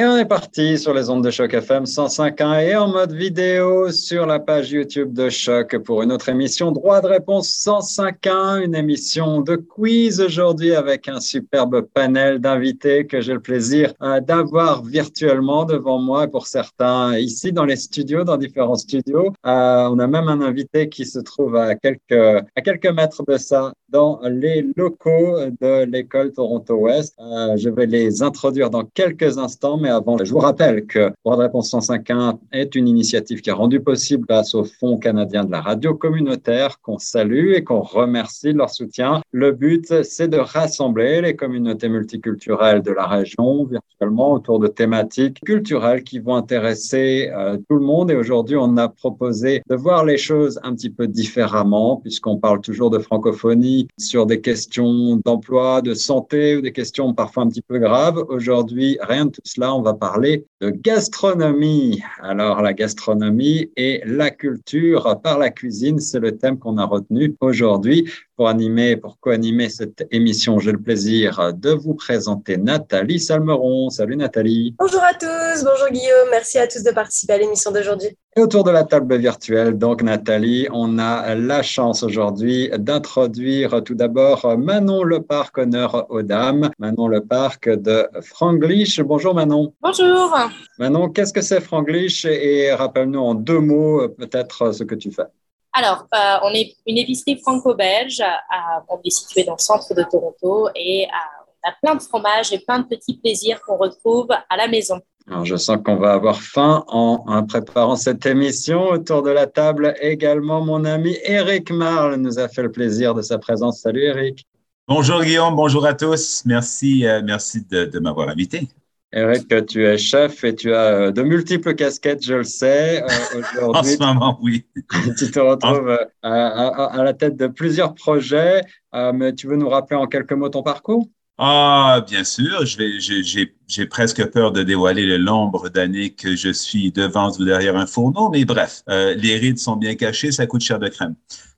Et on est parti sur les ondes de Choc FM 105.1 et en mode vidéo sur la page YouTube de Choc pour une autre émission Droit de réponse 105.1, une émission de quiz aujourd'hui avec un superbe panel d'invités que j'ai le plaisir euh, d'avoir virtuellement devant moi pour certains ici dans les studios, dans différents studios. Euh, on a même un invité qui se trouve à quelques, à quelques mètres de ça dans les locaux de l'école Toronto Ouest. Euh, je vais les introduire dans quelques instants, mais avant, je vous rappelle que Droit de réponse 105.1 est une initiative qui a rendu possible grâce au Fonds canadien de la radio communautaire qu'on salue et qu'on remercie de leur soutien. Le but, c'est de rassembler les communautés multiculturelles de la région virtuellement autour de thématiques culturelles qui vont intéresser euh, tout le monde. Et aujourd'hui, on a proposé de voir les choses un petit peu différemment puisqu'on parle toujours de francophonie sur des questions d'emploi, de santé ou des questions parfois un petit peu graves. Aujourd'hui, rien de tout cela, on va parler de gastronomie. Alors, la gastronomie et la culture par la cuisine, c'est le thème qu'on a retenu aujourd'hui. Pour animer, pour co-animer cette émission, j'ai le plaisir de vous présenter Nathalie Salmeron. Salut Nathalie. Bonjour à tous, bonjour Guillaume, merci à tous de participer à l'émission d'aujourd'hui. Et autour de la table virtuelle, donc Nathalie, on a la chance aujourd'hui d'introduire tout d'abord Manon Leparc, honneur aux dames. Manon Leparc de Franglish. Bonjour Manon. Bonjour. Manon, qu'est-ce que c'est Franglish? Et rappelle-nous en deux mots peut-être ce que tu fais. Alors, euh, on est une épicerie franco-belge. on est situé dans le centre de Toronto et on a plein de fromages et plein de petits plaisirs qu'on retrouve à la maison. Alors, je sens qu'on va avoir faim en, préparant cette émission. Autour de la table, également, mon ami Eric Marle nous a fait le plaisir de sa présence. Salut Eric. Bonjour Guillaume, bonjour à tous. Merci, euh, merci de m'avoir invité. Eric, tu es chef et tu as euh, de multiples casquettes, je le sais. Euh, en ce moment, oui. tu te retrouves à, la tête de plusieurs projets, mais tu veux nous rappeler en quelques mots ton parcours? Ah, bien sûr. J'ai presque peur de dévoiler le nombre d'années que je suis devant ou derrière un fourneau, mais bref, les rides sont bien cachées, ça coûte cher de crème.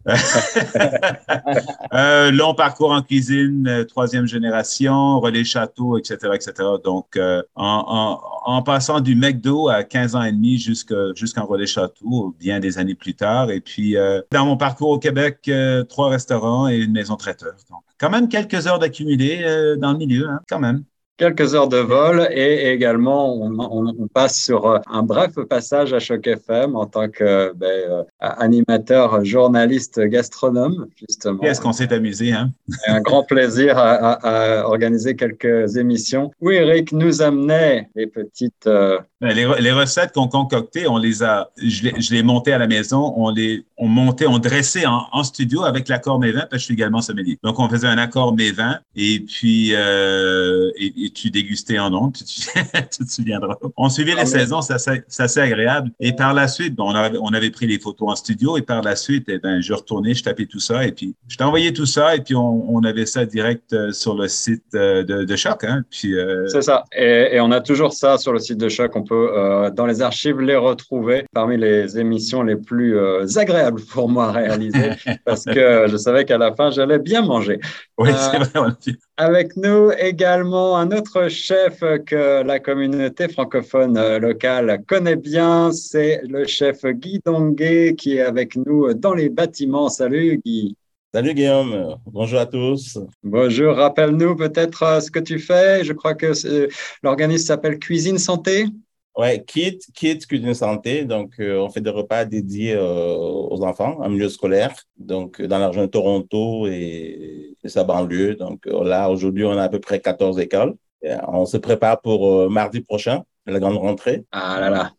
euh, long parcours en cuisine, euh, troisième génération, relais château, etc., etc. Donc, euh, en, en, en, passant du McDo à 15 ans et demi jusqu'en relais château, bien des années plus tard. Et puis, euh, dans mon parcours au Québec, trois restaurants et une maison traiteur. Donc, quand même quelques heures d'accumuler dans le milieu, hein, quand même quelques heures de vol et également on, passe sur euh, un bref passage à Choc FM en tant que ben, euh, animateur, journaliste, gastronome justement. Qu'est-ce qu'on s'est amusé, hein? Un grand plaisir à, organiser quelques émissions où Eric nous amenait des petites euh, ben, les, recettes qu'on concoctait, on les a, je les, je les montais à la maison, on les, on montait, on dressait en, en studio avec l'accord mes vins, parce que je suis également sommelier. Donc, on faisait un accord mes vins, et puis, euh, et, tu dégustais en ondes, tu, tu, te souviendras. On suivait les ah saisons, c'est assez, agréable. Et par la suite, bon, on, avait, on avait pris les photos en studio, et par la suite, eh ben, je retournais, je tapais tout ça, et puis, je t'envoyais tout ça, et puis on, on, avait ça direct euh, sur le site euh, de, de Choc, hein. Puis, euh... C'est ça. Et, et, on a toujours ça sur le site de Choc. On euh, dans les archives les retrouver parmi les émissions les plus euh, agréables pour moi à réaliser parce que je savais qu'à la fin, j'allais bien manger. Oui, c'est vrai. Euh, avec nous également un autre chef que la communauté francophone locale connaît bien, c'est le chef Guy Donguet qui est avec nous dans les bâtiments. Salut Guy. Salut Guillaume, bonjour à tous. Bonjour, rappelle-nous peut-être euh, ce que tu fais. Je crois que l'organisme s'appelle Cuisine Santé. Oui, Kit, Kit Cuisine Santé. Donc, euh, on fait des repas dédiés euh, aux enfants en milieu scolaire, donc dans la région de Toronto et, sa banlieue. Donc, là, aujourd'hui, on a à peu près 14 écoles. on se prépare pour mardi prochain, la grande rentrée. Ah là là,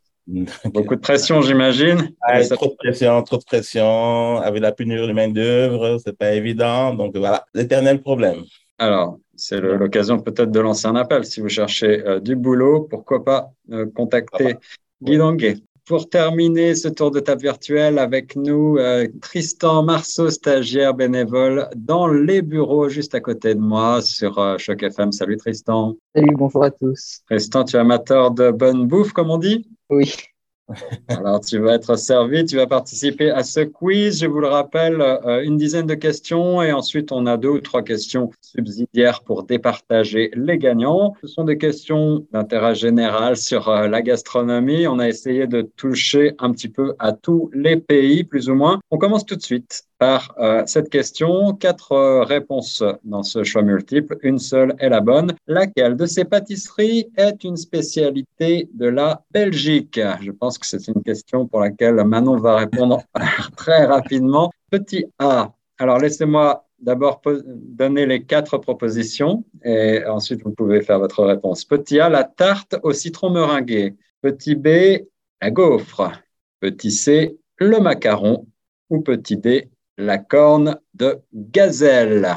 Beaucoup de pression, j'imagine. trop de pression, trop de pression. Avec la pénurie de main-d'œuvre, c'est pas évident. Donc voilà, l'éternel problème. Alors, c'est l'occasion peut-être de lancer un appel. Si vous cherchez euh, du boulot, pourquoi pas euh, contacter Guy Danguet. Pour terminer ce tour de table virtuel avec nous, euh, Tristan Marceau, stagiaire bénévole dans les bureaux juste à côté de moi sur Choc FM. Salut Tristan. Salut, bonjour à tous. Tristan, tu es amateur de bonne bouffe, comme on dit? Oui. Alors, tu vas être servi, tu vas participer à ce quiz. Je vous le rappelle, euh, une dizaine de questions et ensuite on a deux ou trois questions subsidiaires pour départager les gagnants. Ce sont des questions d'intérêt général sur euh, la gastronomie. On a essayé de toucher un petit peu à tous les pays, plus ou moins. On commence tout de suite par euh, cette question. Quatre euh, réponses dans ce choix multiple. Une seule est la bonne. Laquelle de ces pâtisseries est une spécialité de la Belgique? Je pense que c'est une question pour laquelle Manon va répondre très rapidement. Petit A. Alors laissez-moi d'abord donner les quatre propositions et ensuite vous pouvez faire votre réponse. Petit A, la tarte au citron meringué. Petit B, la gaufre. Petit C, le macaron. Ou petit D, la corne de gazelle.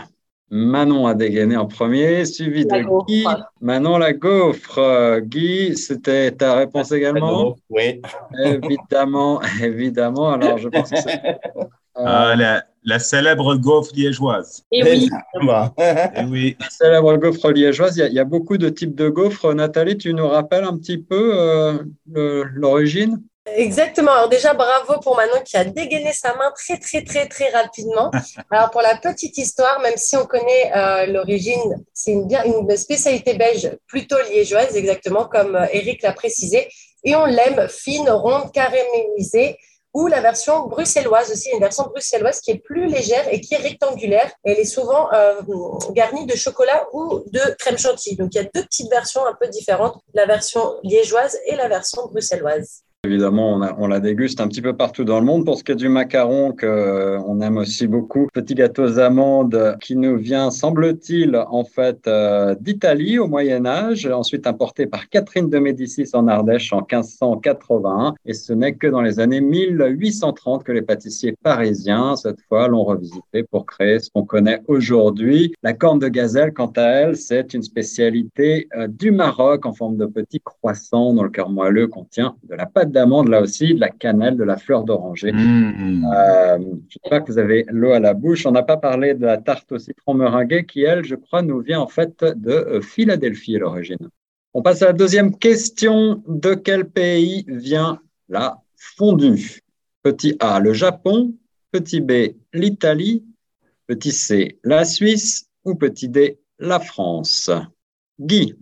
Manon a dégainé en premier, suivi de Guy. Manon la gaufre. Guy, c'était ta réponse également? Oui. Évidemment, évidemment. Alors, je pense que c'est. Ah, la, célèbre gaufre liégeoise. Et oui. Et oui. La célèbre gaufre liégeoise, il y, a, beaucoup de types de gaufres. Nathalie, tu nous rappelles un petit peu euh, l'origine? Exactement. Alors déjà, bravo pour Manon qui a dégainé sa main très, très, très, très rapidement. Alors pour la petite histoire, même si on connaît euh, l'origine, c'est une, spécialité belge plutôt liégeoise, exactement comme euh, Eric l'a précisé. Et on l'aime fine, ronde, caramélisée ou la version bruxelloise aussi, une version bruxelloise qui est plus légère et qui est rectangulaire. Elle est souvent euh, garnie de chocolat ou de crème chantilly. Donc il y a deux petites versions un peu différentes, la version liégeoise et la version bruxelloise. Évidemment, on, la déguste un petit peu partout dans le monde. Pour ce qui est du macaron, que, euh, on aime aussi beaucoup, petit gâteau aux amandes qui nous vient, semble-t-il, en fait, euh, d'Italie au Moyen Âge, ensuite importé par Catherine de Médicis en Ardèche en 1581. Et ce n'est que dans les années 1830 que les pâtissiers parisiens, cette fois, l'ont revisité pour créer ce qu'on connaît aujourd'hui. La corne de gazelle, quant à elle, c'est une spécialité euh, du Maroc en forme de petits croissants dont le cœur moelleux contient de la pâte d'amande là aussi, de la cannelle, de la fleur d'oranger. Mmh. Euh, J'espère que vous avez l'eau à la bouche. On n'a pas parlé de la tarte au citron meringuée qui, elle, je crois, nous vient en fait de euh, Philadelphie à l'origine. On passe à la deuxième question. De quel pays vient la fondue? Petit A, le Japon. Petit B, l'Italie. Petit C, la Suisse. Ou petit D, la France? Guy.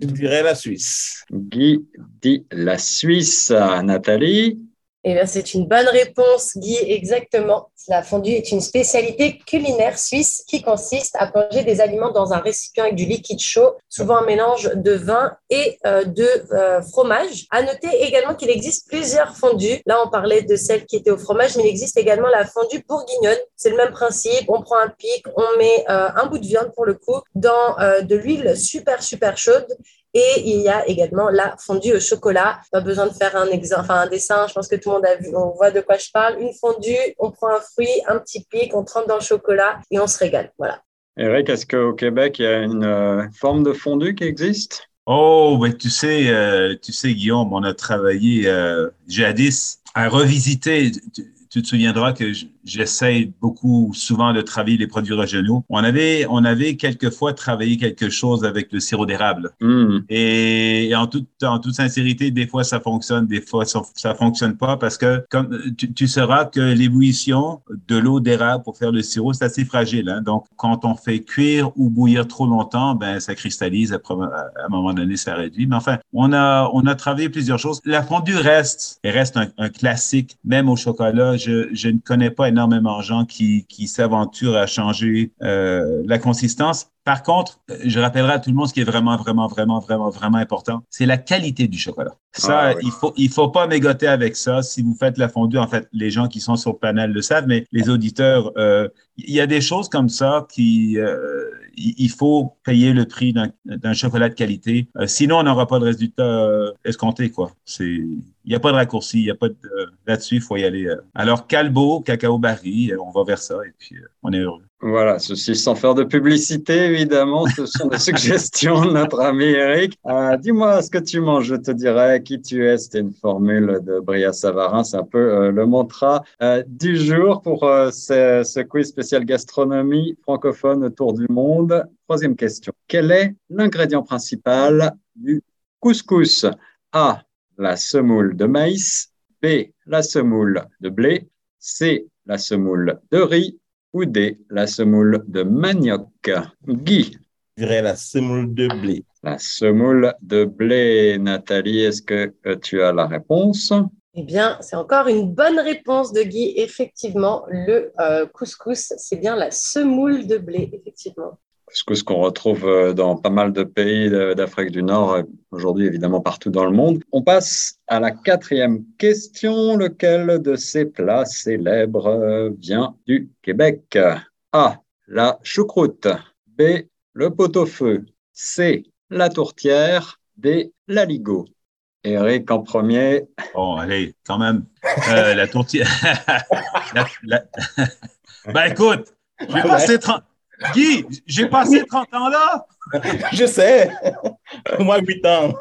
Je dirais la Suisse. Guy dit la Suisse. Nathalie. Eh bien, c'est une bonne réponse, Guy, exactement. La fondue est une spécialité culinaire suisse qui consiste à plonger des aliments dans un récipient avec du liquide chaud, souvent un mélange de vin et euh, de euh, fromage. À noter également qu'il existe plusieurs fondues. Là, on parlait de celle qui était au fromage, mais il existe également la fondue bourguignonne. C'est le même principe. On prend un pic, on met euh, un bout de viande pour le coup dans de l'huile super, super chaude et il y a également la fondue au chocolat. Pas besoin de faire un, enfin, un dessin, je pense que tout le monde a vu, on voit de quoi je parle. Une fondue, on prend un fruit, un petit pic, on trempe dans le chocolat et on se régale. Voilà. Eric, est-ce qu'au Québec, il y a une euh, forme de fondue qui existe? Oh, ben, tu sais, euh, tu sais, Guillaume, on a travaillé euh, jadis à revisiter tu te souviendras que j'essaie beaucoup souvent de travailler les produits régionaux. On avait, on avait quelquefois travaillé quelque chose avec le sirop d'érable. Hmm. Et, en, toute, en toute sincérité, des fois ça fonctionne, des fois ça, ça fonctionne pas parce que comme tu, tu sauras que l'ébullition de l'eau d'érable pour faire le sirop, c'est assez fragile. Hein? Donc, quand on fait cuire ou bouillir trop longtemps, ben ça cristallise. Après, à un moment donné, ça réduit. Mais enfin, on a, on a travaillé plusieurs choses. La fondue reste, elle reste un, un classique, même au chocolat je, ne connais pas énormément de gens qui, s'aventurent à changer euh, la consistance. Par contre, je rappellerai à tout le monde ce qui est vraiment, vraiment, vraiment, vraiment, vraiment important, c'est la qualité du chocolat. Ça, ah il faut, il faut pas mégoter avec ça. Si vous faites la fondue, en fait, les gens qui sont sur le panel le savent, mais les auditeurs, euh, il y a des choses comme ça qui, euh, il faut payer le prix d'un chocolat de qualité. sinon, on n'aura pas de résultat escompté, quoi. C'est, n'y a pas de raccourci, il y a pas de là-dessus, il faut y aller. Alors, Calbo, Cacao Barry, on va vers ça et puis on est heureux. Voilà, ceci sans faire de publicité, évidemment, ce sont des suggestions de notre ami Eric. Euh, dis-moi ce que tu manges, je te dirai qui tu es. C'était une formule de Bria Savarin, c'est un peu euh, le mantra euh, du jour pour ce, ce, quiz spécial gastronomie francophone autour du monde. Troisième question, quel est l'ingrédient principal du couscous? A, la semoule de maïs, B, la semoule de blé, C, la semoule de riz ou D, la semoule de manioc Guy Je dirais la semoule de blé. La semoule de blé, Nathalie, est-ce que euh, tu as la réponse? Eh bien, c'est encore une bonne réponse de Guy. Effectivement, le euh, couscous, c'est bien la semoule de blé, effectivement ce qu'on retrouve euh, dans pas mal de pays d'Afrique du Nord, aujourd'hui évidemment partout dans le monde. On passe à la quatrième question. Lequel de ces plats célèbres vient du Québec? A. La choucroute. B. Le pot-au-feu. C. La tourtière. D. L'aligot. Eric en premier. Bon, allez, quand même. Euh, la tourtière. ben écoute, je vais passer 30. Guy, j'ai passé 30 ans là. Je sais. Moi, 8 ans.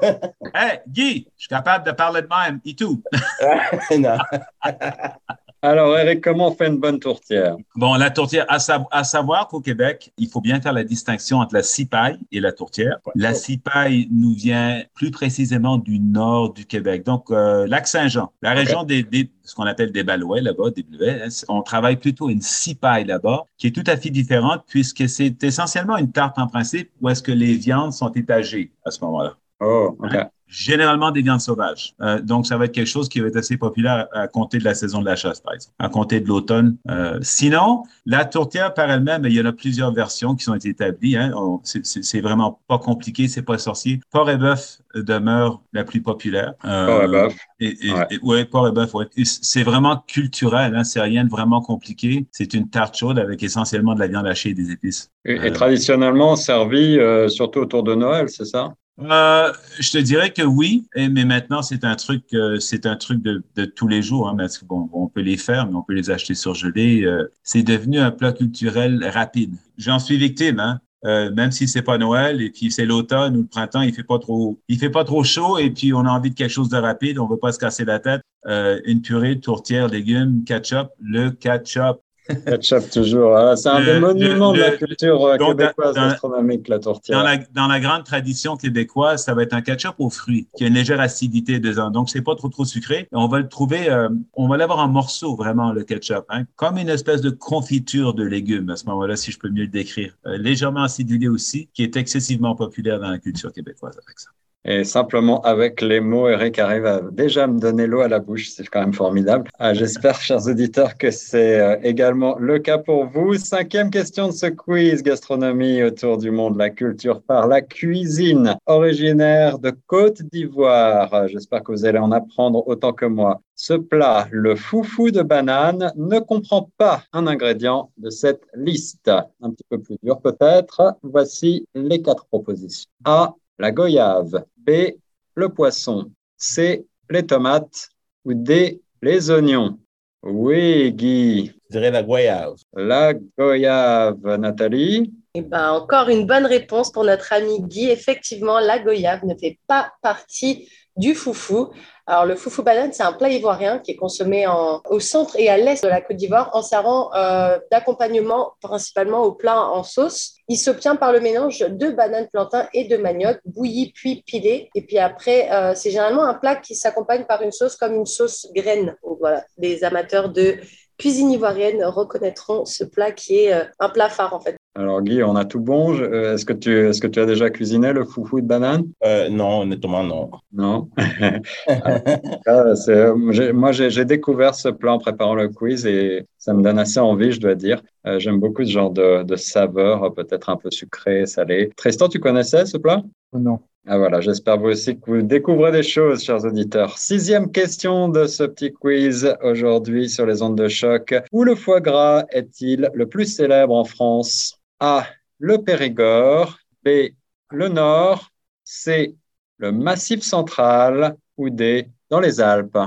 Hey, Guy, je suis capable de parler de même et tout. non. Alors, Eric, comment on fait une bonne tourtière? Bon, la tourtière, à, savoir qu'au Québec, il faut bien faire la distinction entre la cipaille et la tourtière. La cipaille nous vient plus précisément du nord du Québec, donc euh, Lac-Saint-Jean, la région des, ce qu'on appelle des Balouais là-bas, des Bleuets. Hein, on travaille plutôt une cipaille là-bas, qui est tout à fait différente puisque c'est essentiellement une tarte en principe où est-ce que les viandes sont étagées à ce moment-là. Oh. Hein? généralement des viandes sauvages. Euh, donc, ça va être quelque chose qui va être assez populaire à compter de la saison de la chasse, par exemple, à compter de l'automne. Euh, sinon, la tourtière par elle-même, il y en a plusieurs versions qui sont établies. Hein. C'est vraiment pas compliqué, c'est pas sorcier. Porc et bœuf demeure la plus populaire. Euh, porc et bœuf. Et, ouais. porc et bœuf. Ouais. C'est vraiment culturel, hein. c'est rien de vraiment compliqué. C'est une tarte chaude avec essentiellement de la viande hachée et des épices. Et, et traditionnellement servi surtout autour de Noël, c'est ça? Euh, je te dirais que oui, mais maintenant c'est un truc, euh, c'est un truc de, de, tous les jours, hein, parce que bon, on peut les faire, mais on peut les acheter surgelés. Euh, c'est devenu un plat culturel rapide. J'en suis victime, hein. Euh, même si c'est pas Noël et puis c'est l'automne ou le printemps, il fait pas trop, il fait pas trop chaud et puis on a envie de quelque chose de rapide, on veut pas se casser la tête. Euh, une purée, tourtière, légumes, ketchup. Le ketchup, Ketchup, toujours. Hein. C'est un des monuments de la culture euh, québécoise gastronomique, la tourtière. Dans la, dans la, grande tradition québécoise, ça va être un ketchup aux fruits qui a une légère acidité dedans. Donc, c'est pas trop, trop sucré. On va le trouver, euh, on va l'avoir en morceaux, vraiment, le ketchup. Hein, comme une espèce de confiture de légumes, à ce moment-là, si je peux mieux le décrire. Euh, légèrement acidulé aussi, qui est excessivement populaire dans la culture québécoise avec ça. Et simplement avec les mots, Eric arrive à déjà me donner l'eau à la bouche. C'est quand même formidable. Ah, j'espère, chers auditeurs, que c'est euh, également le cas pour vous. Cinquième question de ce quiz gastronomie autour du monde, la culture par la cuisine, originaire de Côte d'Ivoire. J'espère que vous allez en apprendre autant que moi. Ce plat, le foufou de banane, ne comprend pas un ingrédient de cette liste. Un petit peu plus dur peut-être. Voici les quatre propositions. A la goyave, B, le poisson, C, les tomates ou D, les oignons. Oui, Guy. Je dirais la goyave. La goyave, Nathalie. Eh ben, encore une bonne réponse pour notre ami Guy. Effectivement, la goyave ne fait pas partie du foufou. Alors, le foufou banane, c'est un plat ivoirien qui est consommé en, au centre et à l'est de la Côte d'Ivoire en servant euh, d'accompagnement principalement au plat en sauce. Il s'obtient par le mélange de bananes plantain et de manioc, bouilli puis pilé. Et puis après, euh, c'est généralement un plat qui s'accompagne par une sauce comme une sauce graine. Donc, voilà, les amateurs de cuisine ivoirienne reconnaîtront ce plat qui est euh, un plat phare en fait. Alors Guy, on a tout bon. Euh, est-ce que tu est-ce que tu as déjà cuisiné le foufou de banane? Euh, Non, honnêtement non. Non? Ah, moi j'ai découvert ce plat en préparant le quiz et ça me donne assez envie, je dois dire. J'aime beaucoup ce genre de, de saveur, peut-être un peu sucré, salé. Tristan, tu connaissais ce plat? Non. Ah voilà, j'espère vous aussi que vous découvrez des choses, chers auditeurs. Sixième question de ce petit quiz aujourd'hui sur les ondes de choc. Où le foie gras est-il le plus célèbre en France? A. Le Périgord. B. Le Nord. C. Le Massif central. Ou D. dans les Alpes.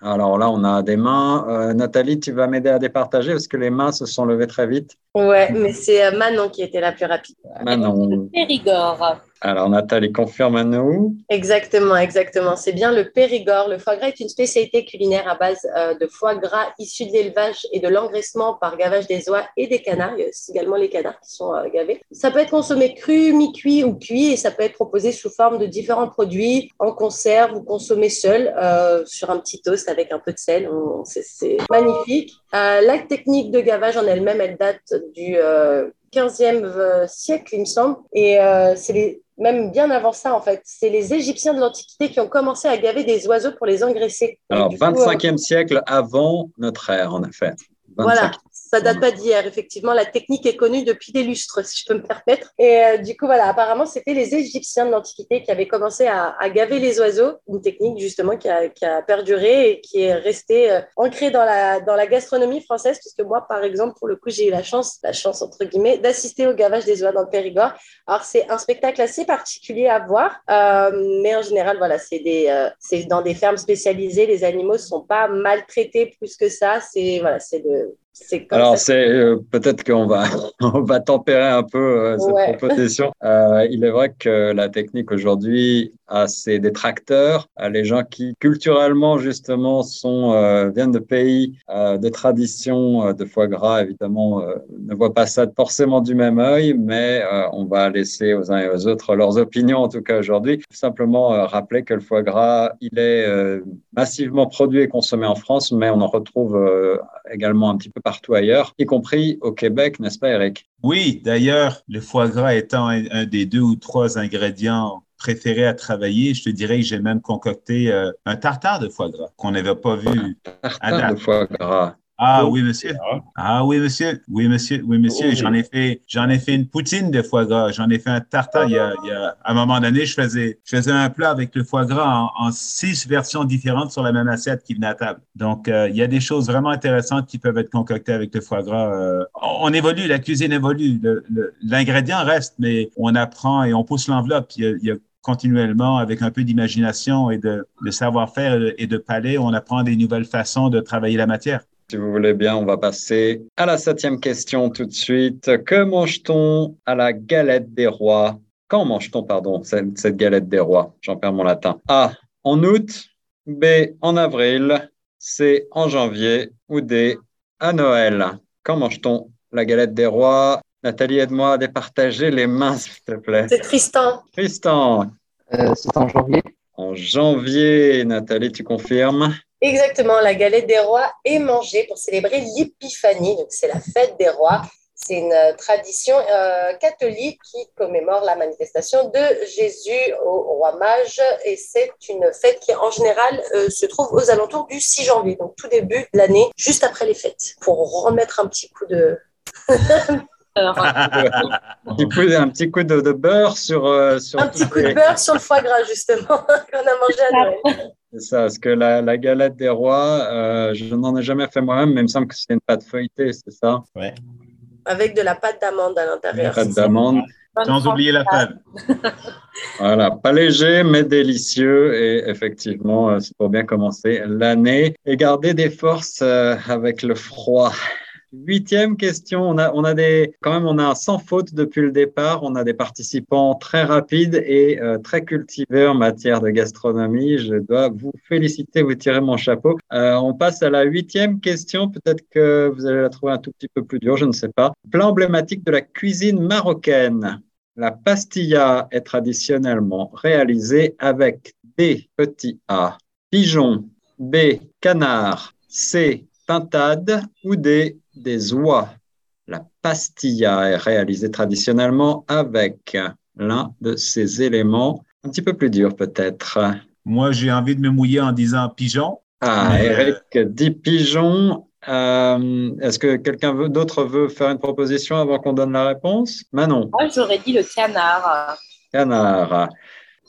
Alors là, on a des mains. Euh, Nathalie, tu vas m'aider à départager parce que les mains se sont levées très vite. Ouais, mais c'est euh, Manon qui était la plus rapide. Manon. Périgord. Alors Nathalie, confirme-nous. Exactement, exactement. C'est bien le Périgord. Le foie gras est une spécialité culinaire à base euh, de foie gras issu de l'élevage et de l'engraissement par gavage des oies et des canards. Il y a aussi également les canards qui sont euh, gavés. Ça peut être consommé cru, mi-cuit ou cuit et ça peut être proposé sous forme de différents produits en conserve ou consommé seul euh, sur un petit toast avec un peu de sel. C'est c'est magnifique. Euh, la technique de gavage en elle-même, elle date du euh, 15e euh, siècle, il me semble. Et euh, c'est les- même bien avant ça, en fait. C'est les Égyptiens de l'Antiquité qui ont commencé à gaver des oiseaux pour les engraisser. Alors, du coup, euh, 25e siècle avant notre ère, en effet. 25e. Voilà, ça date pas d'hier. Effectivement, la technique est connue depuis des lustres, si je peux me permettre. Et euh, du coup, voilà, apparemment, c'était les Égyptiens de l'Antiquité qui avaient commencé à, à gaver les oiseaux, une technique justement qui a, qui a perduré et qui est restée euh, ancrée dans la, dans la gastronomie française, puisque moi, par exemple, pour le coup, j'ai eu la chance, la chance entre guillemets, d'assister au gavage des oies dans le Périgord. Alors, c'est un spectacle assez particulier à voir, euh, mais en général, voilà, c'est des, c'est dans des fermes spécialisées. Les animaux ne sont pas maltraités plus que ça. C'est voilà, c'est de, c'est comme Alors, c'est euh, peut-être qu'on va, on va tempérer un peu euh, cette Ouais. proposition. Euh, il est vrai que la technique aujourd'hui a ses détracteurs, les gens qui culturellement justement sont viennent de pays de tradition de foie gras, évidemment, ne voient pas ça forcément du même œil, mais on va laisser aux uns et aux autres leurs opinions en tout cas aujourd'hui. Simplement rappeler que le foie gras, il est massivement produit et consommé en France, mais on en retrouve également un petit peu partout ailleurs, y compris au Québec, n'est-ce pas, Eric Oui, d'ailleurs, le foie gras étant un, un des deux ou trois ingrédients préférés à travailler, je te dirais que j'ai même concocté euh, un tartare de foie gras qu'on n'avait pas vu. Tartare Adam. de foie gras. Ah Oh. oui, monsieur. Ah. Ah oui, monsieur. Oui, monsieur. Oui, monsieur. Oh, J'en ai fait, j'en ai fait une poutine de foie gras. J'en ai fait un tartare. Il y a, il y a, à un moment donné, je faisais, je faisais un plat avec le foie gras en, en six versions différentes sur la même assiette qui venait à table. Donc, euh, il y a des choses vraiment intéressantes qui peuvent être concoctées avec le foie gras. Euh, on, on évolue, la cuisine évolue. L'ingrédient reste, mais on apprend et on pousse l'enveloppe. Il y a- il y a continuellement, avec un peu d'imagination et de, de savoir-faire et de palais, on apprend des nouvelles façons de travailler la matière. Si vous voulez bien, on va passer à la septième question tout de suite. Que mange-t-on à la galette des rois? Quand mange-t-on, pardon, cette, cette galette des rois? J'en perds mon latin. A. En août. B. En avril. C. En janvier. Ou D. À Noël. Quand mange-t-on la galette des rois? Nathalie, aide-moi à départager les mains, s'il te plaît. C'est Tristan. Tristan, Euh, c'est en janvier. en janvier, Nathalie, tu confirmes? Exactement, la galette des rois est mangée pour célébrer l'épiphanie, donc c'est la fête des rois. C'est une euh, tradition euh, catholique qui commémore la manifestation de Jésus au roi mage. Et c'est une fête qui en général euh, se trouve aux alentours du 6 janvier, donc tout début de l'année, juste après les fêtes, pour remettre un petit coup de... Petit coup, un petit coup de, de beurre sur, euh, sur Un petit coup de beurre sur le foie gras justement qu'on a mangé à Noël. C'est ça, parce que la, la galette des rois, euh, je n'en ai jamais fait moi-même, mais il me semble que c'est une pâte feuilletée, c'est ça? Avec de la pâte d'amande à l'intérieur. Pâte d'amande. Sans oublier la fève. Voilà, pas léger, mais délicieux. Et effectivement, euh, c'est pour bien commencer l'année et garder des forces euh, avec le froid. Huitième question, on a, on a des, quand même, on a un sans faute depuis le départ. On a des participants très rapides et euh, très cultivés en matière de gastronomie. Je dois vous féliciter, vous tirez mon chapeau. Euh, on passe à la huitième question. Peut-être que vous allez la trouver un tout petit peu plus dure, je ne sais pas. Plat emblématique de la cuisine marocaine. La pastilla est traditionnellement réalisée avec des petits A, pigeon, B, canard, C, pintade ou des oies. La pastilla est réalisée traditionnellement avec l'un de ces éléments. Un petit peu plus dur peut-être. Moi, j'ai envie de me mouiller en disant pigeon. Ah, Mais, Eric dit pigeon. Euh, Est-ce que quelqu'un d'autre veut faire une proposition avant qu'on donne la réponse? Manon, Moi, j'aurais dit le canard. canard.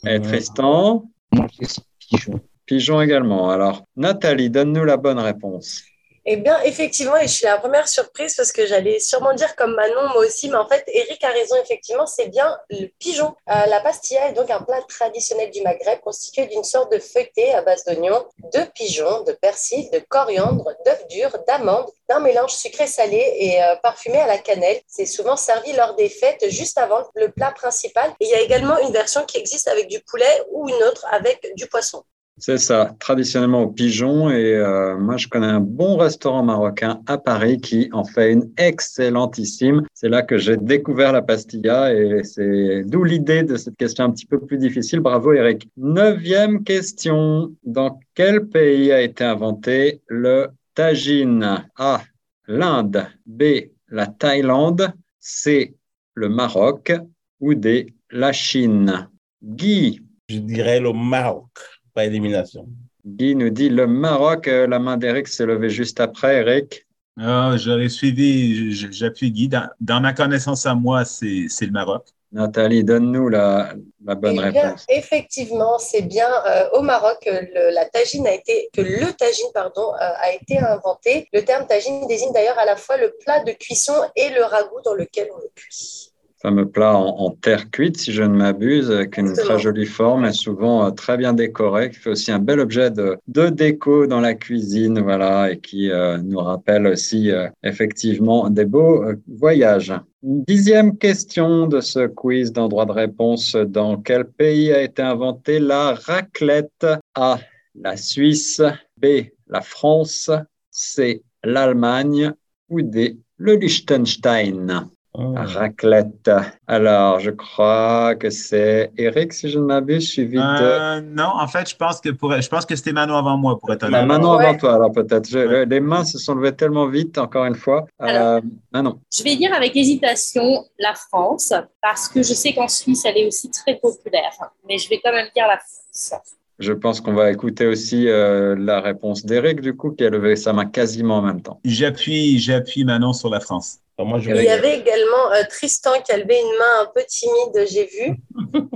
Et. Tristan? Moi, je dis pigeon. Pigeon également. Alors, Nathalie, donne-nous la bonne réponse. Eh bien, effectivement, et je suis la première surprise parce que j'allais sûrement dire comme Manon, moi aussi, mais en fait, Eric a raison, effectivement, c'est bien le pigeon. Euh, la pastilla est donc un plat traditionnel du Maghreb constitué d'une sorte de feuilleté à base d'oignons, de pigeons, de persil, de coriandre, d'œufs durs, d'amandes, d'un mélange sucré-salé et euh, parfumé à la cannelle. C'est souvent servi lors des fêtes, juste avant le plat principal. Et il y a également une version qui existe avec du poulet ou une autre avec du poisson. C'est ça, traditionnellement au pigeon. Et euh, moi, je connais un bon restaurant marocain à Paris qui en fait une excellentissime. C'est là que j'ai découvert la pastilla et c'est d'où l'idée de cette question un petit peu plus difficile. Bravo, Eric. Neuvième question. Dans quel pays a été inventé le tagine? A. L'Inde. B. La Thaïlande. C. Le Maroc. Ou D. La Chine. Guy. Je dirais le Maroc élimination. Guy nous dit le Maroc, euh, la main d'Eric s'est levée juste après, Eric. Oh, J'aurais suivi, j'appuie Guy. Dans, ma connaissance à moi, c'est le Maroc. Nathalie, donne-nous la, la, bonne eh réponse. Effectivement, c'est bien euh, au Maroc que la tagine a été, que le tagine pardon, euh, a été inventé. Le terme tagine désigne d'ailleurs à la fois le plat de cuisson et le ragoût dans lequel on le cuit fameux plat en, terre cuite, si je ne m'abuse, avec une très jolie forme et souvent euh, très bien décoré, qui fait aussi un bel objet de, de déco dans la cuisine, voilà, et qui euh, nous rappelle aussi euh, effectivement des beaux voyages. Dixième question de ce quiz d'endroit de réponse. Dans quel pays a été inventée la raclette A. La Suisse. B. La France. C. L'Allemagne. Ou D. Le Liechtenstein? Oh. Raclette. Alors, je crois que c'est Eric, si je ne m'abuse, suivi de. Euh, non, en fait, je pense que pour, je pense que c'était Manon avant moi, pour être honnête. Manon avant toi, alors peut-être. Les mains se sont levées tellement vite, encore une fois. Euh, Manon. Je vais dire avec hésitation la France, parce que je sais qu'en Suisse, elle est aussi très populaire. Mais je vais quand même dire la France. Je pense qu'on va écouter aussi euh, la réponse d'Eric, du coup, qui a levé sa main quasiment en même temps. J'appuie, j'appuie Manon sur la France. Il y avait également euh, Tristan qui a levé une main un peu timide, j'ai vu.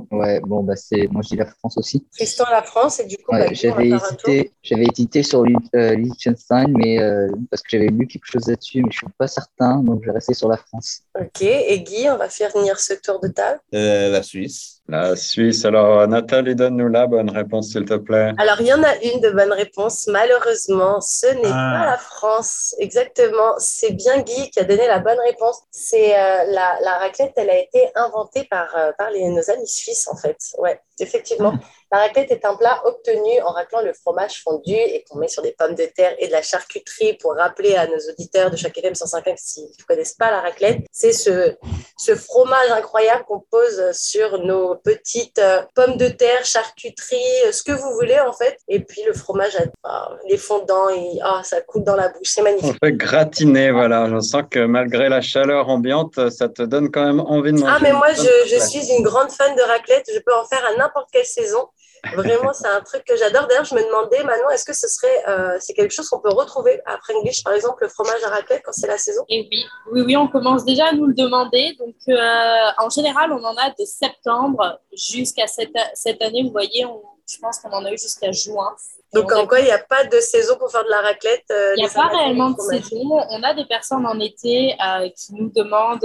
ouais, bon, bah c'est, moi je dis la France aussi. Tristan, la France, et du coup, bah, j'avais, hésité, j'avais hésité sur euh, Liechtenstein, mais euh, parce que j'avais lu quelque chose là-dessus, mais je ne suis pas certain, donc je vais rester sur la France. Ok, et Guy, on va faire venir ce tour de table. la Suisse. La Suisse. Alors, Nathalie, donne-nous la bonne réponse, s'il te plaît. Alors, il y en a une de bonne réponse. Malheureusement, ce n'est ah. pas la France. Exactement. C'est bien Guy qui a donné la bonne réponse. C'est euh, la, la, raclette, elle a été inventée par, euh, les, nos amis suisses, en fait. Ouais, effectivement. La raclette est un plat obtenu en raclant le fromage fondu et qu'on met sur des pommes de terre et de la charcuterie pour rappeler à nos auditeurs de chaque FM 105 s'ils ne connaissent pas la raclette. C'est ce, ce fromage incroyable qu'on pose sur nos petites euh, pommes de terre, charcuterie, euh, ce que vous voulez en fait. Et puis le fromage, ah, les fondants, et, oh, ça coule dans la bouche. C'est magnifique. On fait gratiner, voilà. Je sens que malgré la chaleur ambiante, ça te donne quand même envie de manger. Ah, mais moi, je, je suis une grande fan de raclette. Je peux en faire à n'importe quelle saison. Vraiment, c'est un truc que j'adore. D'ailleurs, je me demandais, Manon, est-ce que ce serait, euh, c'est quelque chose qu'on peut retrouver à English, par exemple, le fromage à raclette quand c'est la saison? Et oui, oui, oui, on commence déjà à nous le demander. Donc, euh, en général, on en a de septembre jusqu'à cette, cette année. Vous voyez, je pense qu'on en a eu jusqu'à juin. Donc, en quoi il n'y a pas de saison pour faire de la raclette euh, Il n'y a pas réellement de saison. On a des personnes en été qui nous demandent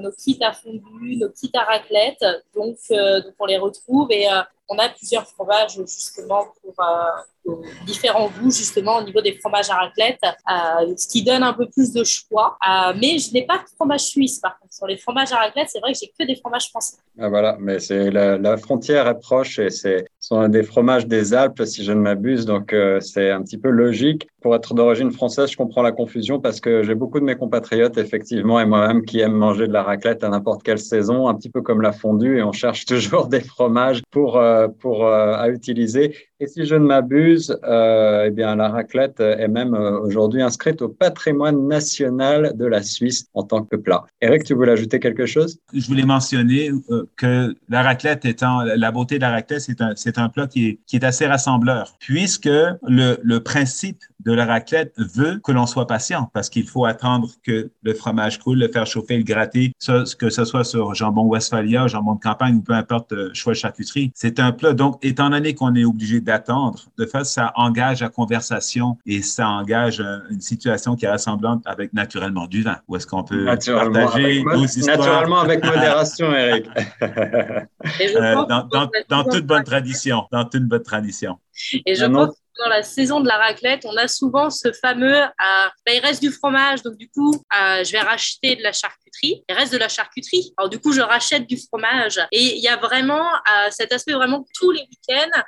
nos kits à fondu, nos kits à raclette. Donc, donc on les retrouve et on a plusieurs fromages justement pour, euh, différents goûts justement au niveau des fromages à raclette, euh, ce qui donne un peu plus de choix. Euh, mais je n'ai pas de fromage suisse par contre. Sur les fromages à raclette, c'est vrai que j'ai que des fromages français. Ah, voilà, mais c'est la, frontière est proche et c'est sont des fromages des Alpes si je ne m'abuse, donc c'est un petit peu logique. Pour être d'origine française, je comprends la confusion parce que j'ai beaucoup de mes compatriotes effectivement et moi-même qui aiment manger de la raclette à n'importe quelle saison, un petit peu comme la fondue et on cherche toujours des fromages pour pour à utiliser. Et si je ne m'abuse, euh, eh bien, la raclette est même euh, aujourd'hui inscrite au patrimoine national de la Suisse en tant que plat. Eric, tu voulais ajouter quelque chose? Je voulais mentionner euh, que la raclette étant, la beauté de la raclette, c'est un, c'est un plat qui est, qui est assez rassembleur. Puisque le, le principe de la raclette veut que l'on soit patient parce qu'il faut attendre que le fromage coule, le faire chauffer, le gratter, que ce soit sur jambon Westphalia, jambon de campagne ou peu importe euh, choix de charcuterie. C'est un plat. Donc, étant donné qu'on est obligé d'attendre, de fait, ça engage la conversation et ça engage euh, une situation qui est ressemblante avec naturellement du vin. Où est-ce qu'on peut partager nos histoires? Naturellement avec modération, Eric. Euh, dans, dans, toute bonne tradition. Dans toute bonne tradition. Et je pense dans la saison de la raclette, on a souvent ce fameux euh, bah, il reste du fromage, donc du coup, euh, je vais racheter de la charcuterie. Il reste de la charcuterie. Alors du coup, je rachète du fromage. Et il y a vraiment euh, cet aspect vraiment tous les week-ends,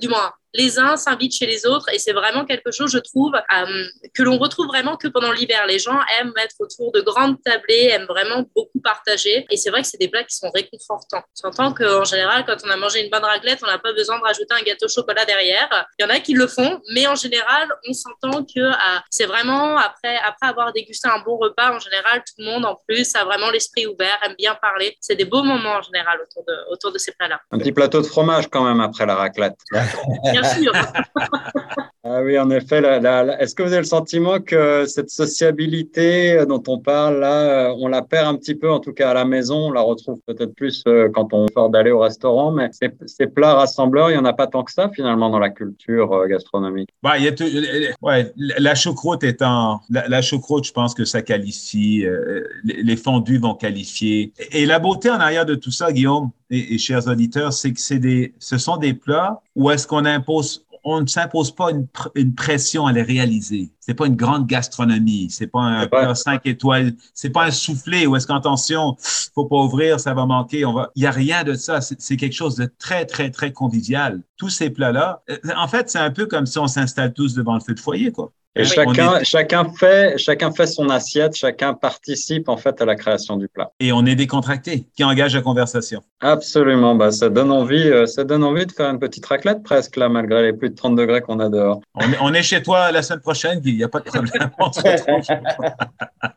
du moins les uns s'invitent chez les autres et c'est vraiment quelque chose, je trouve, euh, que l'on retrouve vraiment que pendant l'hiver. Les gens aiment être autour de grandes tablées, aiment vraiment beaucoup partager et c'est vrai que c'est des plats qui sont réconfortants. J'entends qu'en général, quand on a mangé une bonne raclette, on n'a pas besoin de rajouter un gâteau au chocolat derrière. Il y en a qui le font, mais en général, on s'entend que euh, c'est vraiment après, après avoir dégusté un bon repas, en général, tout le monde en plus a vraiment l'esprit ouvert, aime bien parler. C'est des beaux moments en général autour de, autour de ces plats-là. Un petit plateau de fromage quand même après la raclette. Ah oui, en effet. Est-ce que vous avez le sentiment que cette sociabilité dont on parle là, euh, on la perd un petit peu, en tout cas à la maison, on la retrouve peut-être plus euh, quand on sort d'aller au restaurant, mais ces, plats rassembleurs, il n'y en a pas tant que ça finalement dans la culture euh, gastronomique? Il y a ouais, la choucroute étant, la, choucroute, je pense que ça qualifie, les fondus vont qualifier. Et la beauté en arrière de tout ça, Guillaume, et, chers auditeurs, c'est que c'est des, ce sont des plats où est-ce qu'on impose, on ne s'impose pas une, une, pression à les réaliser. C'est pas une grande gastronomie, c'est pas un plat 5 étoiles, c'est pas un soufflé où est-ce qu'attention, faut pas ouvrir, ça va manquer. On va, il y a rien de ça. C'est quelque chose de très très très convivial. Tous ces plats-là, euh, en fait, c'est un peu comme si on s'installe tous devant le feu de foyer, quoi. Et chacun, chacun, fait, chacun fait son assiette, chacun participe en fait à la création du plat. Et on est décontracté, qui engage la conversation. Absolument, bah, ça, donne envie, euh, ça donne envie de faire une petite raclette presque là, malgré les plus de 30 degrés qu'on a dehors. On est, on est, chez toi la semaine prochaine, il n'y a pas de problème.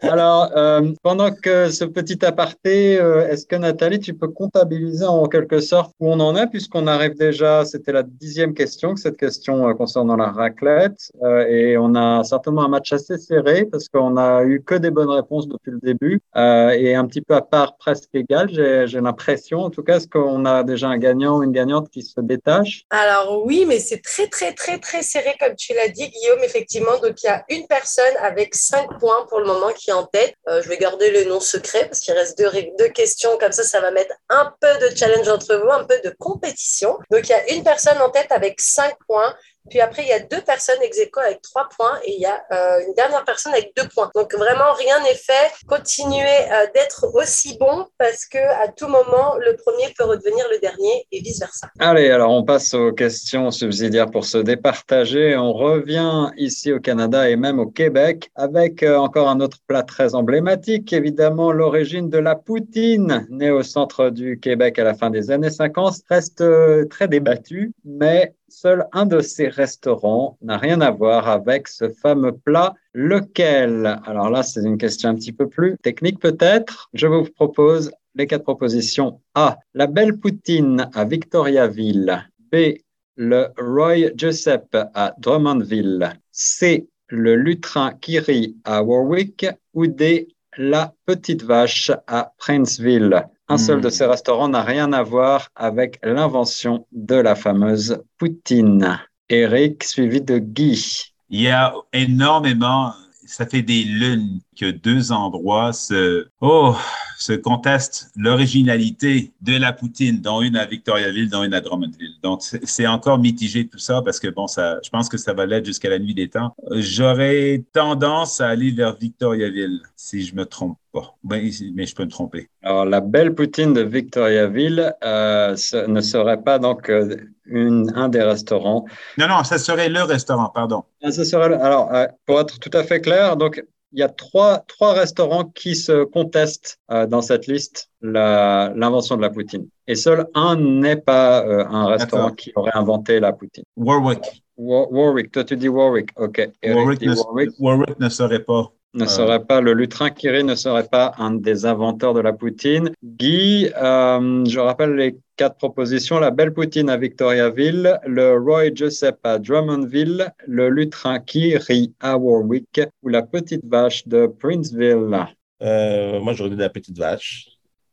Alors, euh, pendant que ce petit aparté, euh, est-ce que Nathalie, tu peux comptabiliser en quelque sorte où on en est, puisqu'on arrive déjà, c'était la dixième question, cette question euh, concernant la raclette, et on a certainement un match assez serré, parce qu'on a eu que des bonnes réponses depuis le début, et un petit peu à part presque égal, j'ai l'impression, en tout cas, est-ce qu'on a déjà un gagnant ou une gagnante qui se détache? Alors oui, mais c'est très, très, très, très serré, comme tu l'as dit, Guillaume, effectivement, donc il y a une personne avec cinq points pour le moment qui en tête. Euh, je vais garder les noms secrets parce qu'il reste deux, deux questions. Comme ça, ça va mettre un peu de challenge entre vous, un peu de compétition. Donc, il y a une personne en tête avec cinq points. Puis après, il y a deux personnes ex avec trois points et il y a euh, une dernière personne avec deux points. Donc vraiment, rien n'est fait. Continuez euh, d'être aussi bon parce que à tout moment, le premier peut redevenir le dernier et vice-versa. Allez, alors on passe aux questions subsidiaires pour se départager. On revient ici au Canada et même au Québec avec euh, encore un autre plat très emblématique, évidemment l'origine de la poutine, née au centre du Québec à la fin des années 50, reste très débattue, mais Seul un de ces restaurants n'a rien à voir avec ce fameux plat. Lequel? Alors là, c'est une question un petit peu plus technique peut-être. Je vous propose les quatre propositions. A. La Belle Poutine à Victoriaville. B. Le Roy Giuseppe à Drummondville. C. Le Lutrin Kiri à Warwick. Ou D. La Petite Vache à Princeville. Un seul de hmm. ces restaurants n'a rien à voir avec l'invention de la fameuse poutine. Eric, suivi de Guy. Il y a énormément ça fait des lunes que deux endroits se, oh, se contestent l'originalité de la poutine, dont une à Victoriaville, dont une à Drummondville. Donc, c'est encore mitigé tout ça parce que, bon, ça, je pense que ça va l'être jusqu'à la nuit des temps. J'aurais tendance à aller vers Victoriaville, si je me trompe pas. Ben, mais je peux me tromper. Alors, la belle poutine de Victoriaville euh, ne serait pas donc euh, une, un des restaurants. Non, non, ça serait le restaurant, pardon. Ah, ça serait, alors, euh, pour être tout à fait clair, donc, il y a trois, trois restaurants qui se contestent euh, dans cette liste l'invention de la poutine. Et seul un n'est pas euh, un restaurant qui aurait inventé la poutine. Warwick. Warwick, toi tu dis Warwick, ok. Warwick, ne, Warwick. Warwick, ne, serait pas ne serait pas, le lutrin Kiri ne serait pas un des inventeurs de la poutine. Guy, euh, je rappelle les quatre propositions. La belle poutine à Victoriaville, le Roy Joseph à Drummondville, le lutrin Kiri à Warwick ou la petite vache de Princeville. Euh, moi, j'aurais dit la petite vache.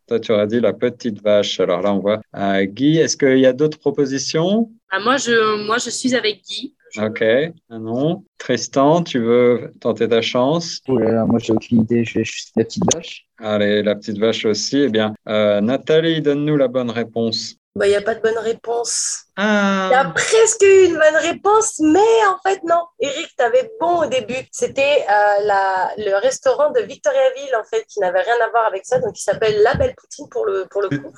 Toi, tu aurais dit la petite vache. Alors là, on voit. Euh, Guy, est-ce qu'il y a d'autres propositions? Ah, moi, je, moi, je suis avec Guy. Ok, non. Tristan, tu veux tenter ta chance? Oh là là, moi j'ai aucune idée, je vais juste la petite vache. Allez, la petite vache aussi. Eh bien, euh, Nathalie, donne-nous la bonne réponse. Bah, il n'y a pas de bonne réponse. Ah. Il y a presque une bonne réponse, mais en fait, non. Eric, tu avais bon au début. C'était euh, la, le restaurant de Victoriaville, en fait, qui n'avait rien à voir avec ça. Donc, il s'appelle La Belle Poutine pour le, pour le coup.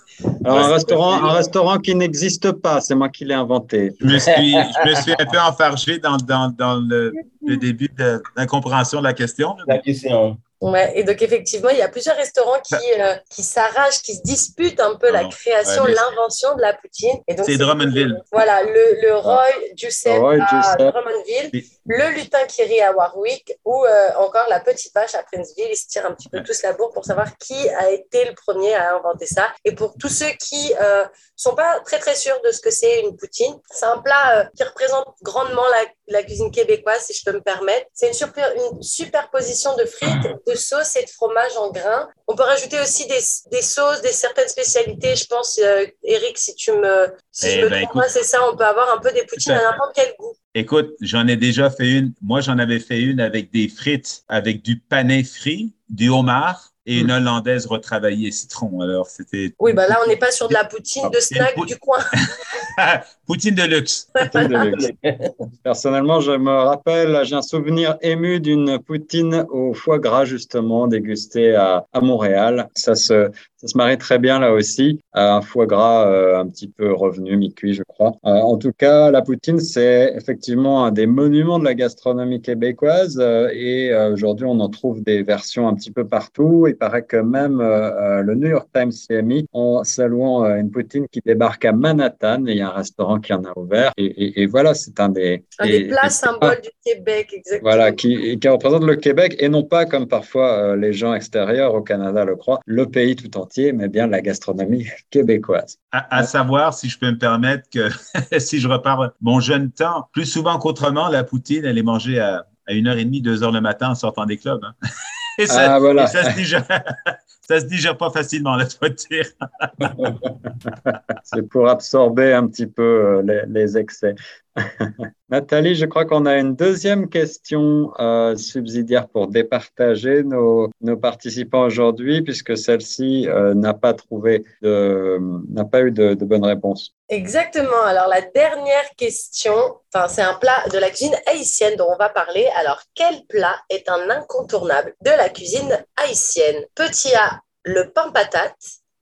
Alors, un restaurant, un restaurant qui n'existe pas, c'est moi qui l'ai inventé. Je me, suis, je me suis un peu enfargé dans, dans, dans le, le début de l'incompréhension de la question. La question. Ouais, et donc effectivement, il y a plusieurs restaurants qui, euh, qui s'arrachent, qui se disputent un peu la création, Ouais, l'invention de la poutine. Et donc, C'est Drummondville. Voilà, le, le Roy Giuseppe Roy à Giuseppe. Drummondville, Oui. Le lutin Kiri à Warwick ou euh, encore la petite vache à Princeville. Ils se tirent un petit peu tous la bourre pour savoir qui a été le premier à inventer ça. Et pour tous ceux qui euh, sont pas très très sûrs de ce que c'est une poutine, c'est un plat euh, qui représente grandement la, la cuisine québécoise, si je peux me permettre. C'est une, une superposition de frites, de sauces et de fromage en grains. On peut rajouter aussi des, des sauces, des certaines spécialités. Je pense, euh, Eric, si tu me, si Eh je me ben, trompe c'est ça. On peut avoir un peu des poutines à n'importe quel goût. Écoute, j'en ai déjà fait une. Moi, j'en avais fait une avec des frites, avec du pané frit, du homard et une hollandaise retravaillée citron. Alors, c'était Oui, bah là, on n'est pas sur de la poutine de snack du coin. poutine de luxe. Poutine de luxe. Personnellement, je me rappelle, j'ai un souvenir ému d'une poutine au foie gras, justement, dégustée à, à Montréal. Ça se, ça se marie très bien là aussi. Euh, un foie gras euh, un petit peu revenu, mi-cuit, je crois. Euh, en tout cas, la poutine, c'est effectivement un des monuments de la gastronomie québécoise. euh, et euh, aujourd'hui, on en trouve des versions un petit peu partout. Il paraît que même euh, le New York Times s'y est mis en saluant une poutine qui débarque à Manhattan. Et il y a un restaurant qui en a ouvert. Et, et- et voilà, c'est un des, Un des plats symboles du Québec, exactement. voilà, qui, qui représente le Québec et non pas comme parfois euh, les gens extérieurs au Canada le croient, le pays tout entier, mais bien la gastronomie québécoise. À, à savoir, si je peux me permettre, que si je repars mon jeune temps, plus souvent qu'autrement, la poutine, elle est mangée à, à 1h30, 2h le matin en sortant des clubs. hein. Et ça, Ah, voilà. et ça se digère, ça se digère pas facilement, laisse-moi te dire. C'est pour absorber un petit peu euh, les, les excès. Nathalie, je crois qu'on a une deuxième question euh, subsidiaire pour départager nos, nos participants aujourd'hui, puisque celle-ci euh, n'a pas trouvé de, n'a pas eu de, de bonne réponse. Exactement. Alors, la dernière question, enfin, c'est un plat de la cuisine haïtienne dont on va parler. Alors, quel plat est un incontournable de la cuisine haïtienne? Petit A, le pain patate.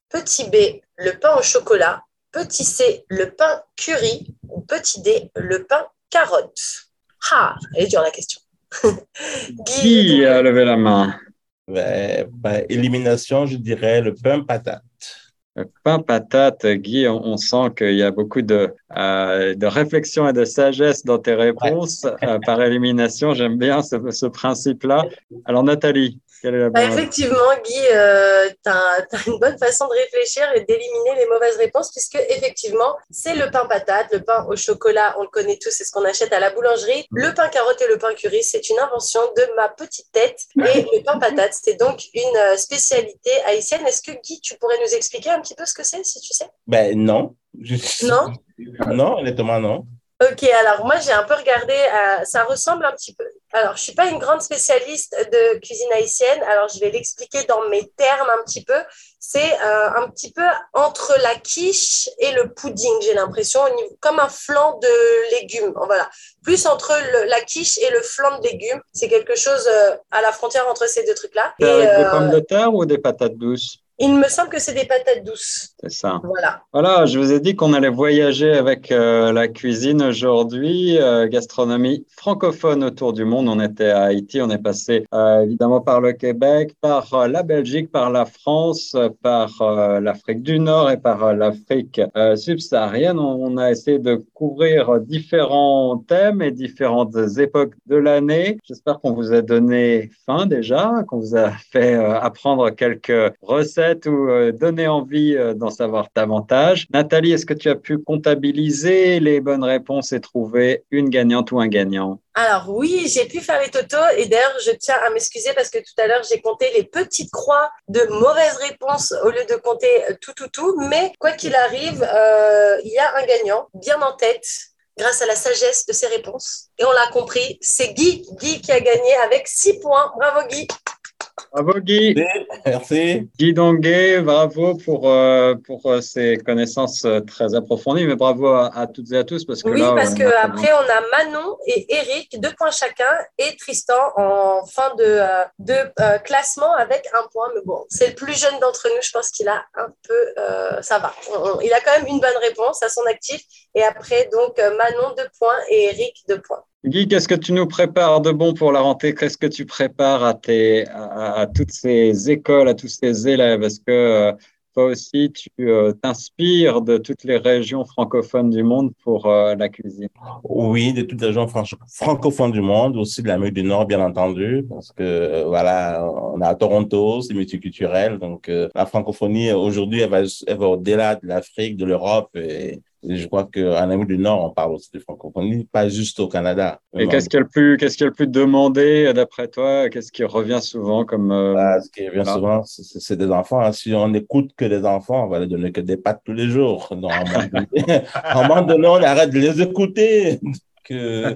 Petit B, le pain au chocolat. Petit C, le pain curry. Ou petit D, le pain carotte. Ah, elle est dure la question. Qui a levé la main? Ben, ben, élimination, je dirais le pain patate. Le pain patate, Guy, on, on sent qu'il y a beaucoup de, euh, de réflexion et de sagesse dans tes réponses euh, par élimination. J'aime bien ce, ce principe-là. Alors, Nathalie, quelle est la Bah, bonne effectivement, Guy, euh, tu as, une bonne façon de réfléchir et d'éliminer les mauvaises réponses, puisque effectivement, c'est le pain patate, le pain au chocolat, on le connaît tous, c'est ce qu'on achète à la boulangerie. Le pain carotte et le pain curry, c'est une invention de ma petite tête. Et le pain patate, c'est donc une euh, spécialité haïtienne. Est-ce que Guy, tu pourrais nous expliquer un petit peu ce que c'est, si tu sais? Ben non. Je- Non? Non, honnêtement, non. Ok, alors moi j'ai un peu regardé, euh, ça ressemble un petit peu. Alors je suis pas une grande spécialiste de cuisine haïtienne, alors je vais l'expliquer dans mes termes un petit peu. C'est euh, un petit peu entre la quiche et le pudding, j'ai l'impression, comme un flan de légumes. Voilà, plus entre le- la quiche et le flan de légumes, c'est quelque chose euh, à la frontière entre ces deux trucs-là. Et avec des euh, pommes de terre ou des patates douces? Il me semble que c'est des patates douces. C'est ça. Voilà. Voilà, je vous ai dit qu'on allait voyager avec euh, la cuisine aujourd'hui, euh, gastronomie francophone autour du monde. On était à Haïti, on est passé euh, évidemment par le Québec, par la Belgique, par la France, par l'Afrique du Nord et par l'Afrique subsaharienne. On, a essayé de couvrir différents thèmes et différentes époques de l'année. J'espère qu'on vous a donné faim déjà, qu'on vous a fait apprendre quelques recettes ou donner envie d'en savoir davantage. Nathalie, est-ce que tu as pu comptabiliser les bonnes réponses et trouver une gagnante ou un gagnant? Alors oui, j'ai pu faire les totaux et d'ailleurs je tiens à m'excuser parce que tout à l'heure j'ai compté les petites croix de mauvaises réponses au lieu de compter tout tout tout. Mais quoi qu'il arrive, euh, il y a un gagnant bien en tête grâce à la sagesse de ses réponses. Et on l'a compris, c'est Guy, Guy qui a gagné avec 6 points. Bravo Guy. Bravo Guy. Merci. Guy Donguet, bravo pour, euh, pour euh, ces connaissances euh, très approfondies, mais bravo à, toutes et à tous. Parce que oui, parce qu'après, on a Manon et Eric, deux points chacun, et Tristan en fin de, de classement avec un point. Mais bon, c'est le plus jeune d'entre nous, je pense qu'il a un peu. ça va. il a quand même une bonne réponse à son actif. Et après, donc, Manon, deux points et Eric, deux points. Guy, qu'est-ce que tu nous prépares de bon pour la rentrée? Qu'est-ce que tu prépares à, tes, à, toutes ces écoles, à tous ces élèves? Est-ce que euh, toi aussi, tu euh, t'inspires de toutes les régions francophones du monde pour euh, la cuisine? Oui, de toutes les régions francophones du monde, aussi de l'Amérique du Nord, bien entendu, parce que voilà, on est à Toronto, c'est multiculturel, donc la francophonie aujourd'hui, elle va, va au-delà de l'Afrique, de l'Europe et je crois qu'en Amérique du Nord, on parle aussi de francophonie, pas juste au Canada. Et qu'est-ce qui est le plus, qu'est-ce le plus demandé d'après toi? Qu'est-ce qui revient souvent comme euh, bah, Ce qui revient souvent, c'est des enfants. Hein. Si on n'écoute que des enfants, on va leur donner que des pâtes tous les jours. Non, à un moment donné, on arrête de les écouter que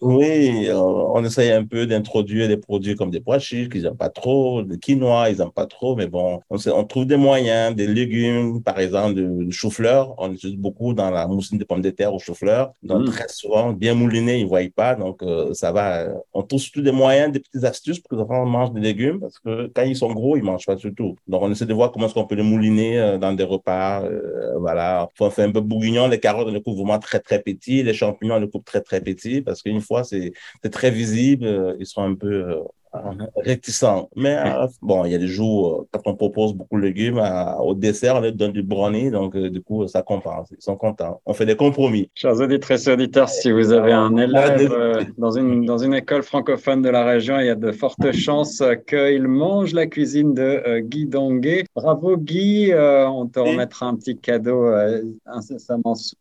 oui, on, essaye un peu d'introduire des produits comme des pois chiches qu'ils n'aiment pas trop, des quinoa, ils n'aiment pas trop, mais bon, on, on, trouve des moyens, des légumes, par exemple, de, chou-fleur. On utilise beaucoup dans la moussine de pommes de terre au chou-fleur. Donc, mm. très souvent, bien mouliné, ils ne voient pas. Donc, euh, ça va. On trouve surtout des moyens, des petites astuces pour que les enfants mangent des légumes parce que quand ils sont gros, ils ne mangent pas du tout. Donc, on essaie de voir comment est-ce qu'on peut les mouliner euh, dans des repas. Euh, voilà. On fait un peu bourguignon. Les carottes, on les coupe vraiment très, très petits. Les champignons, on les coupe très, très petit parce qu'une fois c'est très visible, euh, ils sont un peu euh, réticents. Mais euh, bon, il y a des jours, quand on propose beaucoup de légumes, au dessert, on leur donne du brownie, donc du coup, ça compense. Ils sont contents. On fait des compromis. Chers auditeurs et auditeurs, si vous avez un élève dans, une, dans une école francophone de la région, il y a de fortes chances qu'il mange la cuisine de Guy Donguet. Bravo Guy, on te remettra un petit cadeau incessamment sous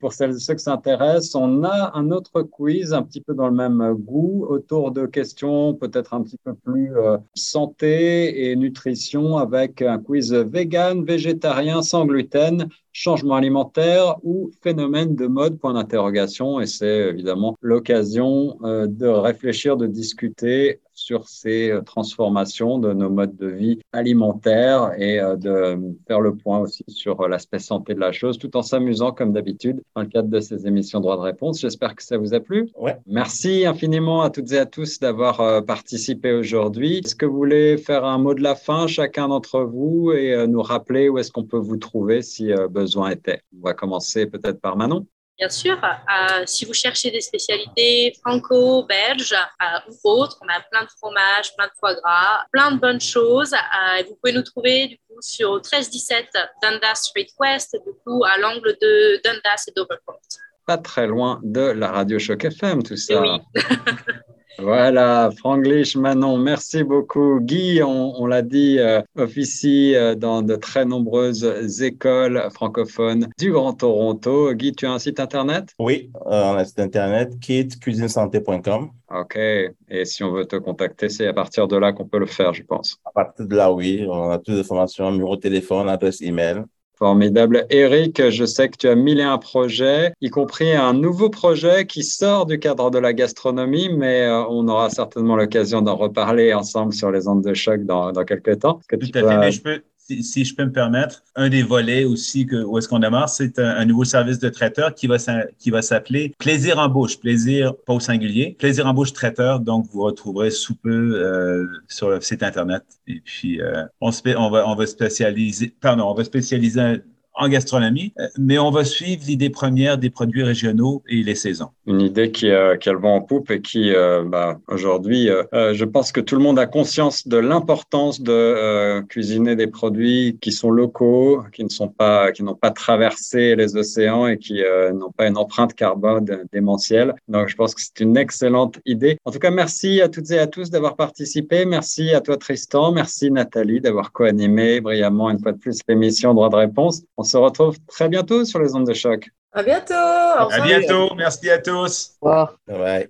pour celles et ceux qui s'intéressent, on a un autre quiz un petit peu dans le même goût autour de questions peut-être un petit peu plus euh, santé et nutrition avec un quiz vegan, végétarien, sans gluten, changement alimentaire ou phénomène de mode, point d'interrogation. Et c'est évidemment l'occasion euh, de réfléchir, de discuter sur ces euh, transformations de nos modes de vie alimentaires et euh, de faire le point aussi sur l'aspect santé de la chose, tout en s'amusant comme d'habitude dans le cadre de ces émissions droit de réponse. J'espère que ça vous a plu. Ouais. Merci infiniment à toutes et à tous d'avoir participé aujourd'hui. Est-ce que vous voulez faire un mot de la fin, chacun d'entre vous, et nous rappeler où est-ce qu'on peut vous trouver si besoin était? On va commencer peut-être par Manon. Bien sûr, euh, si vous cherchez des spécialités franco-belges euh, ou autres, on a plein de fromages, plein de foie gras, plein de bonnes choses. Euh, vous pouvez nous trouver du coup sur 1317 Dundas Street West, du coup à l'angle de Dundas et d'Overcourt. Pas très loin de la radio Choc FM, tout ça. Oui. Voilà, Franglish, Manon, merci beaucoup. Guy, on, l'a dit, euh, officie euh, dans de très nombreuses écoles francophones du Grand Toronto. Guy, tu as un site internet? Oui, euh, on a un site internet kitcuisinesanté.com. OK. Et si on veut te contacter, c'est à partir de là qu'on peut le faire, je pense. À partir de là, oui. On a toutes les informations, numéro de téléphone, adresse email. Formidable. Eric, je sais que tu as mille et un projets, y compris un nouveau projet qui sort du cadre de la gastronomie, mais euh, on aura certainement l'occasion d'en reparler ensemble sur les ondes de choc dans, dans quelques temps. Tout à fait. Mais je peux, si, je peux me permettre, un des volets aussi que, où est-ce qu'on démarre, c'est un, nouveau service de traiteur qui va, s'appeler Plaisir en bouche, plaisir pas au singulier, Plaisir en bouche traiteur. Donc, vous retrouverez sous peu euh, sur le site Internet. Et puis, euh, on, on, va, on va spécialiser, pardon, on va spécialiser en gastronomie, euh, mais on va suivre l'idée première des produits régionaux et les saisons. Une idée qui, a, qui a le en poupe et qui, euh, bah, aujourd'hui, euh, je pense que tout le monde a conscience de l'importance de cuisiner des produits qui sont locaux, qui ne pas, n'ont pas traversé les océans et qui n'ont pas une empreinte carbone démentielle. Donc, je pense que c'est une excellente idée. En tout cas, merci à toutes et à tous d'avoir participé. Merci à toi, Tristan. Merci, Nathalie, d'avoir co-animé brillamment une fois de plus l'émission Droit de réponse. On se retrouve très bientôt sur les ondes de choc. À bientôt. À bientôt. Merci à tous. Au revoir. Ouais.